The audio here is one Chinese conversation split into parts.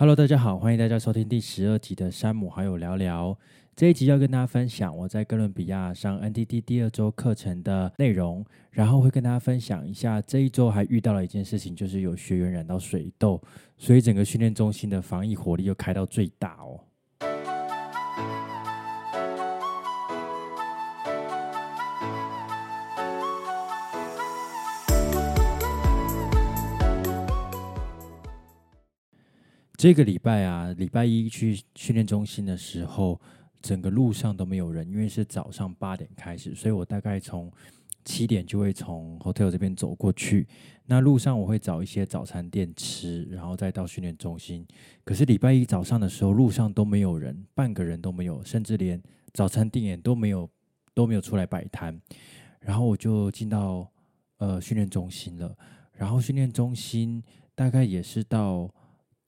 Hello，大家好，欢迎大家收听第十二集的《山姆好友聊聊》。这一集要跟大家分享我在哥伦比亚上 ndt 第二周课程的内容，然后会跟大家分享一下这一周还遇到了一件事情，就是有学员染到水痘，所以整个训练中心的防疫火力又开到最大哦。这个礼拜啊，礼拜一去训练中心的时候，整个路上都没有人，因为是早上八点开始，所以我大概从七点就会从 hotel 这边走过去。那路上我会找一些早餐店吃，然后再到训练中心。可是礼拜一早上的时候，路上都没有人，半个人都没有，甚至连早餐店也都没有都没有出来摆摊。然后我就进到呃训练中心了，然后训练中心大概也是到。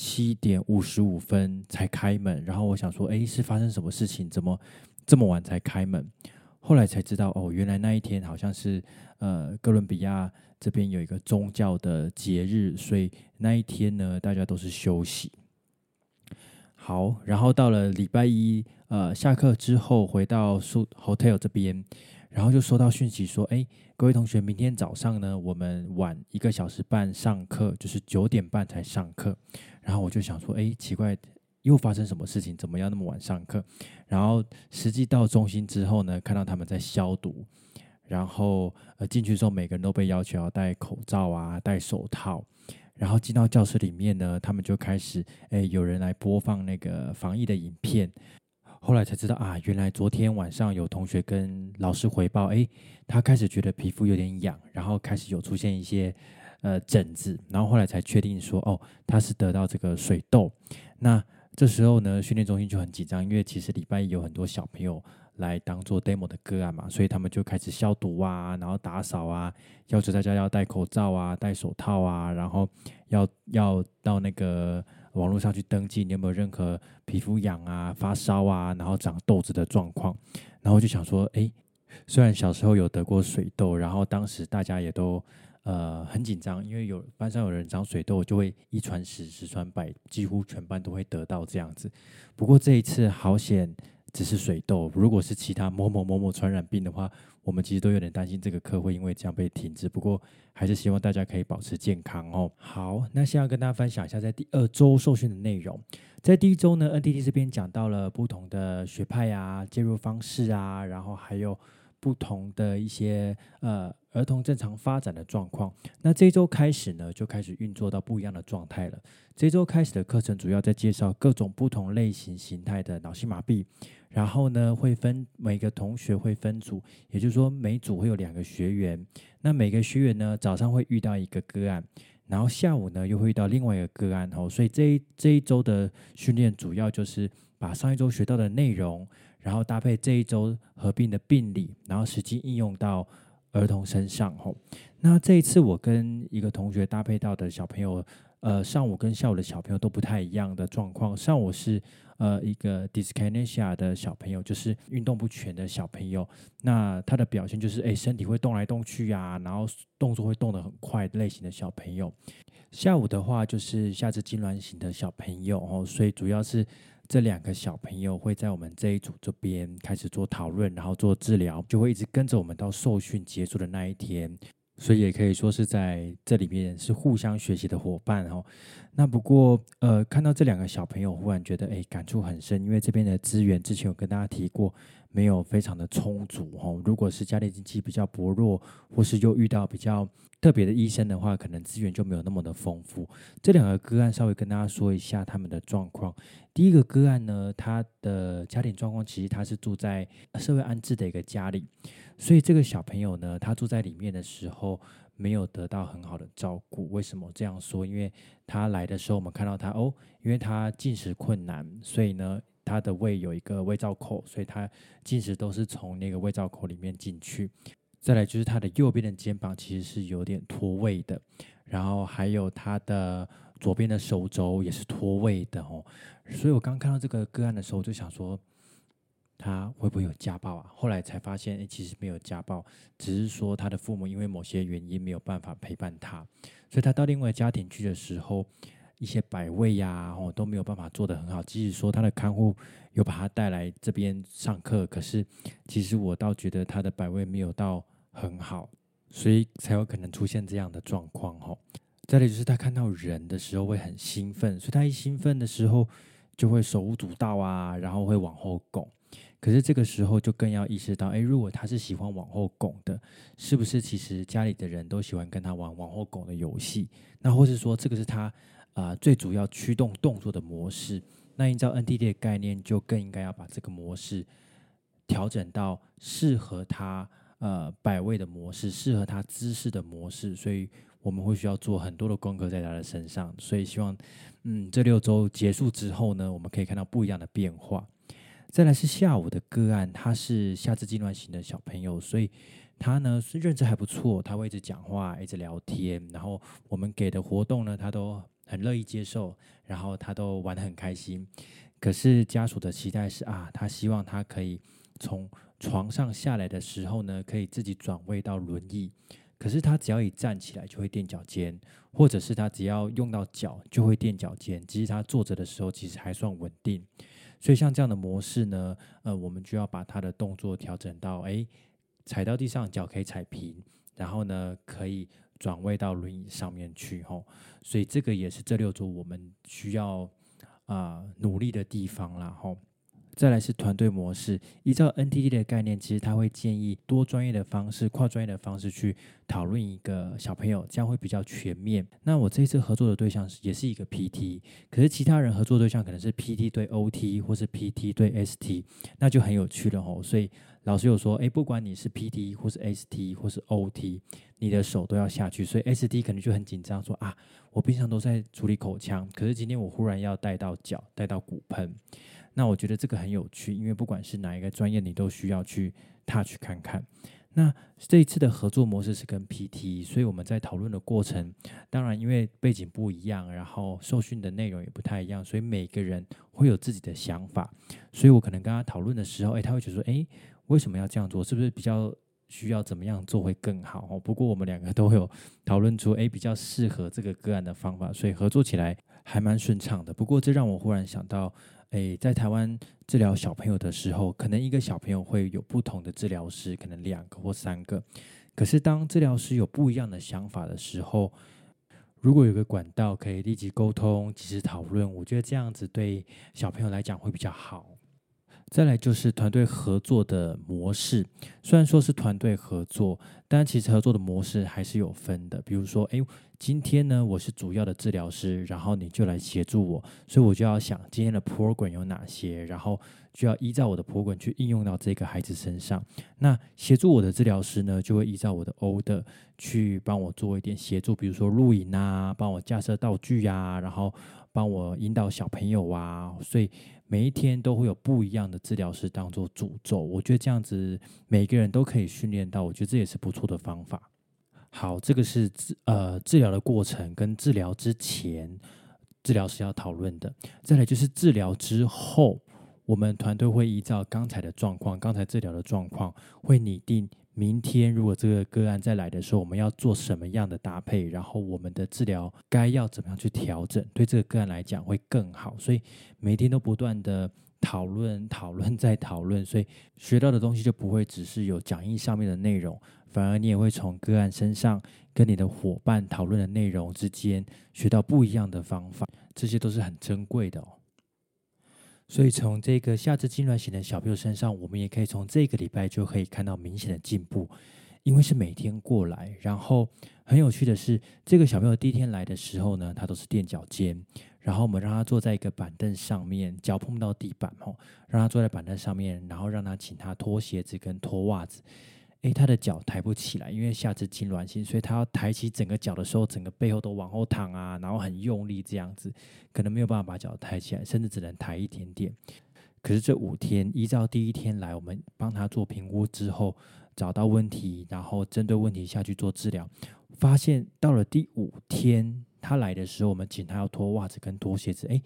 七点五十五分才开门，然后我想说，哎，是发生什么事情？怎么这么晚才开门？后来才知道，哦，原来那一天好像是呃哥伦比亚这边有一个宗教的节日，所以那一天呢，大家都是休息。好，然后到了礼拜一，呃，下课之后回到宿 hotel 这边。然后就收到讯息说：“哎，各位同学，明天早上呢，我们晚一个小时半上课，就是九点半才上课。”然后我就想说：“哎，奇怪，又发生什么事情？怎么要那么晚上课？”然后实际到中心之后呢，看到他们在消毒，然后呃进去之后，每个人都被要求要戴口罩啊，戴手套。然后进到教室里面呢，他们就开始哎，有人来播放那个防疫的影片。后来才知道啊，原来昨天晚上有同学跟老师回报，哎，他开始觉得皮肤有点痒，然后开始有出现一些呃疹子，然后后来才确定说，哦，他是得到这个水痘。那这时候呢，训练中心就很紧张，因为其实礼拜一有很多小朋友来当做 demo 的个案嘛，所以他们就开始消毒啊，然后打扫啊，要求大家要戴口罩啊，戴手套啊，然后要要到那个。网络上去登记，你有没有任何皮肤痒啊、发烧啊，然后长痘子的状况？然后就想说，哎，虽然小时候有得过水痘，然后当时大家也都呃很紧张，因为有班上有人长水痘，就会一传十，十传百，几乎全班都会得到这样子。不过这一次好险。只是水痘，如果是其他某某某某传染病的话，我们其实都有点担心这个课会因为这样被停止。不过还是希望大家可以保持健康哦。好，那现在跟大家分享一下在第二周受训的内容。在第一周呢，NTT 这边讲到了不同的学派啊、介入方式啊，然后还有不同的一些呃儿童正常发展的状况。那这一周开始呢，就开始运作到不一样的状态了。这周开始的课程主要在介绍各种不同类型形态的脑性麻痹。然后呢，会分每个同学会分组，也就是说每组会有两个学员。那每个学员呢，早上会遇到一个个案，然后下午呢又会遇到另外一个个案。哦，所以这一这一周的训练主要就是把上一周学到的内容，然后搭配这一周合并的病理，然后实际应用到儿童身上。吼，那这一次我跟一个同学搭配到的小朋友，呃，上午跟下午的小朋友都不太一样的状况。上午是。呃，一个 dyskinesia 的小朋友，就是运动不全的小朋友，那他的表现就是，哎，身体会动来动去啊，然后动作会动得很快类型的小朋友。下午的话，就是下肢痉挛型的小朋友哦，所以主要是这两个小朋友会在我们这一组这边开始做讨论，然后做治疗，就会一直跟着我们到受训结束的那一天。所以也可以说是在这里面是互相学习的伙伴哦。那不过呃，看到这两个小朋友，忽然觉得哎，感触很深，因为这边的资源之前有跟大家提过，没有非常的充足哦。如果是家里经济比较薄弱，或是又遇到比较特别的医生的话，可能资源就没有那么的丰富。这两个个案稍微跟大家说一下他们的状况。第一个个案呢，他的家庭状况其实他是住在社会安置的一个家里。所以这个小朋友呢，他住在里面的时候没有得到很好的照顾。为什么这样说？因为他来的时候，我们看到他哦，因为他进食困难，所以呢，他的胃有一个胃造口，所以他进食都是从那个胃造口里面进去。再来就是他的右边的肩膀其实是有点脱位的，然后还有他的左边的手肘也是脱位的哦。所以我刚看到这个个案的时候，就想说。他会不会有家暴啊？后来才发现，哎，其实没有家暴，只是说他的父母因为某些原因没有办法陪伴他，所以他到另外家庭去的时候，一些摆位呀，哦都没有办法做得很好。即使说他的看护有把他带来这边上课，可是其实我倒觉得他的摆位没有到很好，所以才有可能出现这样的状况。哈，再来就是他看到人的时候会很兴奋，所以他一兴奋的时候就会手舞足蹈啊，然后会往后拱。可是这个时候就更要意识到，哎，如果他是喜欢往后拱的，是不是其实家里的人都喜欢跟他玩往后拱的游戏？那或是说这个是他啊最主要驱动动作的模式？那依照 NDD 的概念，就更应该要把这个模式调整到适合他呃摆位的模式，适合他姿势的模式。所以我们会需要做很多的功课在他的身上。所以希望嗯这六周结束之后呢，我们可以看到不一样的变化。再来是下午的个案，他是下肢痉挛型的小朋友，所以他呢是认知还不错，他会一直讲话，一直聊天，然后我们给的活动呢，他都很乐意接受，然后他都玩得很开心。可是家属的期待是啊，他希望他可以从床上下来的时候呢，可以自己转位到轮椅。可是他只要一站起来就会垫脚尖，或者是他只要用到脚就会垫脚尖。其实他坐着的时候其实还算稳定。所以像这样的模式呢，呃，我们就要把它的动作调整到，哎，踩到地上脚可以踩平，然后呢可以转位到轮椅上面去，吼。所以这个也是这六组我们需要啊努力的地方啦，吼。再来是团队模式，依照 NTD 的概念，其实他会建议多专业的方式、跨专业的方式去讨论一个小朋友，这样会比较全面。那我这次合作的对象是也是一个 PT，可是其他人合作对象可能是 PT 对 OT 或是 PT 对 ST，那就很有趣了吼。所以老师有说，哎，不管你是 PT 或是 ST 或是 OT，你的手都要下去。所以 ST 可能就很紧张，说啊，我平常都在处理口腔，可是今天我忽然要带到脚，带到骨盆。那我觉得这个很有趣，因为不管是哪一个专业，你都需要去 touch 看看。那这一次的合作模式是跟 PT，所以我们在讨论的过程，当然因为背景不一样，然后受训的内容也不太一样，所以每个人会有自己的想法。所以我可能跟他讨论的时候，诶，他会觉得说，诶，为什么要这样做？是不是比较需要怎么样做会更好？哦，不过我们两个都有讨论出，诶，比较适合这个个案的方法，所以合作起来还蛮顺畅的。不过这让我忽然想到。诶，在台湾治疗小朋友的时候，可能一个小朋友会有不同的治疗师，可能两个或三个。可是当治疗师有不一样的想法的时候，如果有个管道可以立即沟通、及时讨论，我觉得这样子对小朋友来讲会比较好。再来就是团队合作的模式，虽然说是团队合作，但其实合作的模式还是有分的。比如说，诶，今天呢我是主要的治疗师，然后你就来协助我，所以我就要想今天的 program 有哪些，然后就要依照我的 program 去应用到这个孩子身上。那协助我的治疗师呢，就会依照我的 order 去帮我做一点协助，比如说录影啊，帮我架设道具呀，然后帮我引导小朋友啊，所以。每一天都会有不一样的治疗师当做主轴，我觉得这样子每个人都可以训练到，我觉得这也是不错的方法。好，这个是治呃治疗的过程跟治疗之前治疗师要讨论的，再来就是治疗之后，我们团队会依照刚才的状况，刚才治疗的状况会拟定。明天如果这个个案再来的时候，我们要做什么样的搭配？然后我们的治疗该要怎么样去调整？对这个个案来讲会更好。所以每天都不断的讨论、讨论再讨论，所以学到的东西就不会只是有讲义上面的内容，反而你也会从个案身上跟你的伙伴讨论的内容之间学到不一样的方法，这些都是很珍贵的哦。所以从这个下肢痉挛型的小朋友身上，我们也可以从这个礼拜就可以看到明显的进步，因为是每天过来。然后很有趣的是，这个小朋友第一天来的时候呢，他都是垫脚尖，然后我们让他坐在一个板凳上面，脚碰到地板哦，让他坐在板凳上面，然后让他请他脱鞋子跟脱袜子。诶，他的脚抬不起来，因为下肢痉挛性，所以他要抬起整个脚的时候，整个背后都往后躺啊，然后很用力这样子，可能没有办法把脚抬起来，甚至只能抬一点点。可是这五天，依照第一天来，我们帮他做评估之后，找到问题，然后针对问题下去做治疗，发现到了第五天他来的时候，我们请他要脱袜子跟脱鞋子，诶，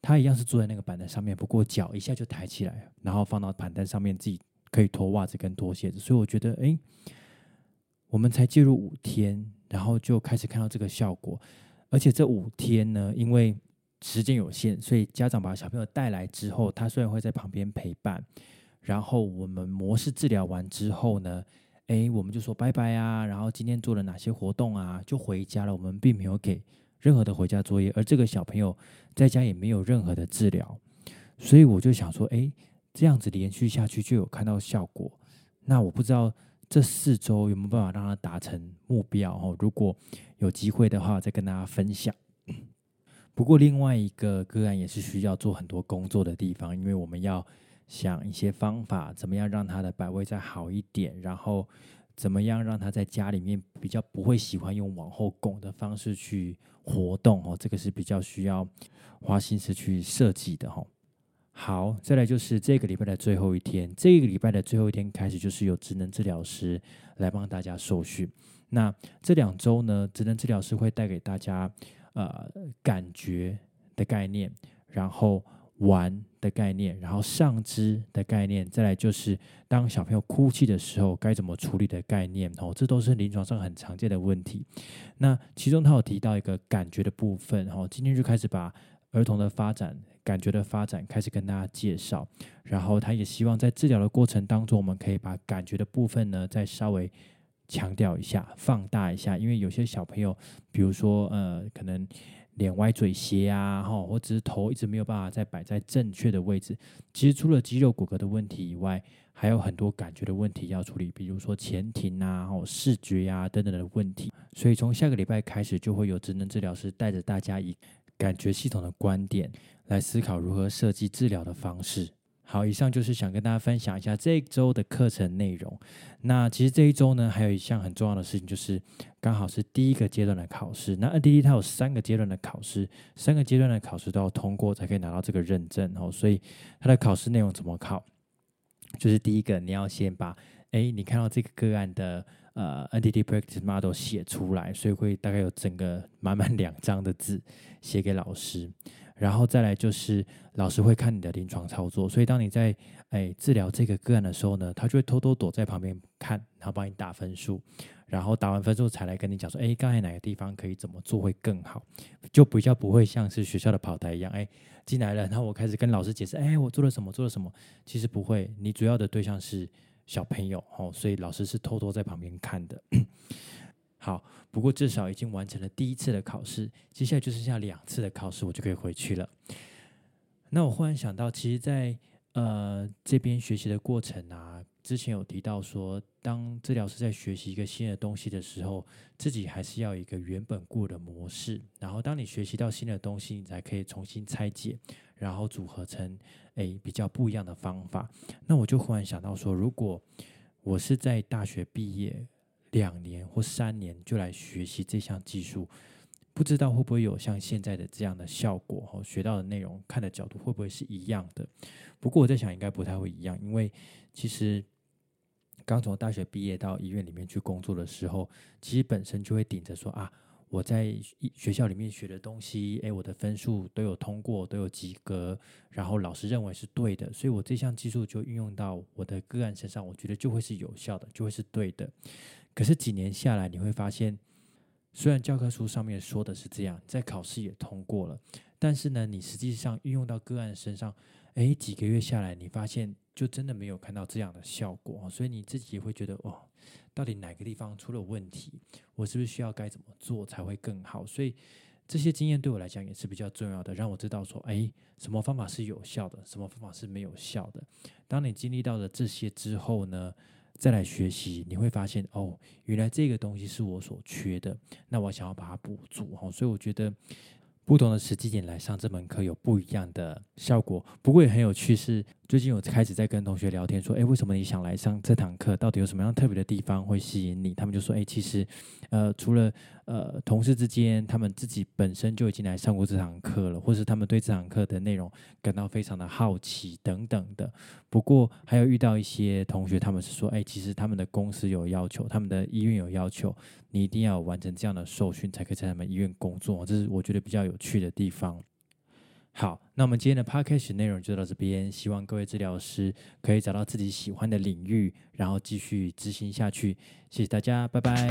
他一样是坐在那个板凳上面，不过脚一下就抬起来，然后放到板凳上面自己。可以脱袜子跟脱鞋子，所以我觉得，哎，我们才介入五天，然后就开始看到这个效果。而且这五天呢，因为时间有限，所以家长把小朋友带来之后，他虽然会在旁边陪伴，然后我们模式治疗完之后呢，诶，我们就说拜拜啊，然后今天做了哪些活动啊，就回家了。我们并没有给任何的回家作业，而这个小朋友在家也没有任何的治疗，所以我就想说，诶，这样子连续下去就有看到效果。那我不知道这四周有没有办法让他达成目标哦？如果有机会的话，再跟大家分享。不过另外一个个案也是需要做很多工作的地方，因为我们要想一些方法，怎么样让他的摆位再好一点，然后怎么样让他在家里面比较不会喜欢用往后拱的方式去活动哦，这个是比较需要花心思去设计的哈。好，再来就是这个礼拜的最后一天，这个礼拜的最后一天开始就是有职能治疗师来帮大家受训。那这两周呢，职能治疗师会带给大家。呃，感觉的概念，然后玩的概念，然后上肢的概念，再来就是当小朋友哭泣的时候该怎么处理的概念哦，这都是临床上很常见的问题。那其中他有提到一个感觉的部分哦，今天就开始把儿童的发展、感觉的发展开始跟大家介绍，然后他也希望在治疗的过程当中，我们可以把感觉的部分呢再稍微。强调一下，放大一下，因为有些小朋友，比如说呃，可能脸歪嘴斜啊，哈，或者是头一直没有办法再摆在正确的位置。其实除了肌肉骨骼的问题以外，还有很多感觉的问题要处理，比如说前庭啊，或视觉呀等等的问题。所以从下个礼拜开始，就会有职能治疗师带着大家以感觉系统的观点来思考如何设计治疗的方式。好，以上就是想跟大家分享一下这一周的课程内容。那其实这一周呢，还有一项很重要的事情，就是刚好是第一个阶段的考试。那 NDD 它有三个阶段的考试，三个阶段的考试都要通过才可以拿到这个认证哦。所以它的考试内容怎么考？就是第一个，你要先把哎，你看到这个个案的呃 NDD practice model 写出来，所以会大概有整个满满两张的字写给老师。然后再来就是老师会看你的临床操作，所以当你在哎治疗这个个案的时候呢，他就会偷偷躲在旁边看，然后帮你打分数，然后打完分数才来跟你讲说，哎，刚才哪个地方可以怎么做会更好，就比较不会像是学校的跑台一样，哎进来了，然后我开始跟老师解释，哎我做了什么做了什么，其实不会，你主要的对象是小朋友哦，所以老师是偷偷在旁边看的。好，不过至少已经完成了第一次的考试，接下来就剩下两次的考试，我就可以回去了。那我忽然想到，其实，在呃这边学习的过程啊，之前有提到说，当治疗师在学习一个新的东西的时候，自己还是要一个原本固的模式。然后，当你学习到新的东西，你才可以重新拆解，然后组合成诶比较不一样的方法。那我就忽然想到说，如果我是在大学毕业。两年或三年就来学习这项技术，不知道会不会有像现在的这样的效果？哦，学到的内容看的角度会不会是一样的？不过我在想，应该不太会一样，因为其实刚从大学毕业到医院里面去工作的时候，其实本身就会顶着说啊，我在学校里面学的东西，诶，我的分数都有通过，都有及格，然后老师认为是对的，所以我这项技术就运用到我的个案身上，我觉得就会是有效的，就会是对的。可是几年下来，你会发现，虽然教科书上面说的是这样，在考试也通过了，但是呢，你实际上运用到个案身上，哎，几个月下来，你发现就真的没有看到这样的效果，所以你自己会觉得，哦，到底哪个地方出了问题？我是不是需要该怎么做才会更好？所以这些经验对我来讲也是比较重要的，让我知道说，哎，什么方法是有效的，什么方法是没有效的。当你经历到了这些之后呢？再来学习，你会发现哦，原来这个东西是我所缺的，那我想要把它补足哈，所以我觉得。不同的时机点来上这门课有不一样的效果，不过也很有趣。是最近我开始在跟同学聊天，说：“哎，为什么你想来上这堂课？到底有什么样特别的地方会吸引你？”他们就说：“哎，其实，呃，除了呃同事之间，他们自己本身就已经来上过这堂课了，或是他们对这堂课的内容感到非常的好奇等等的。不过还有遇到一些同学，他们是说：哎，其实他们的公司有要求，他们的医院有要求。”你一定要完成这样的受训，才可以在他们医院工作。这是我觉得比较有去的地方。好，那我们今天的 podcast 内容就到这边，希望各位治疗师可以找到自己喜欢的领域，然后继续执行下去。谢谢大家，拜拜。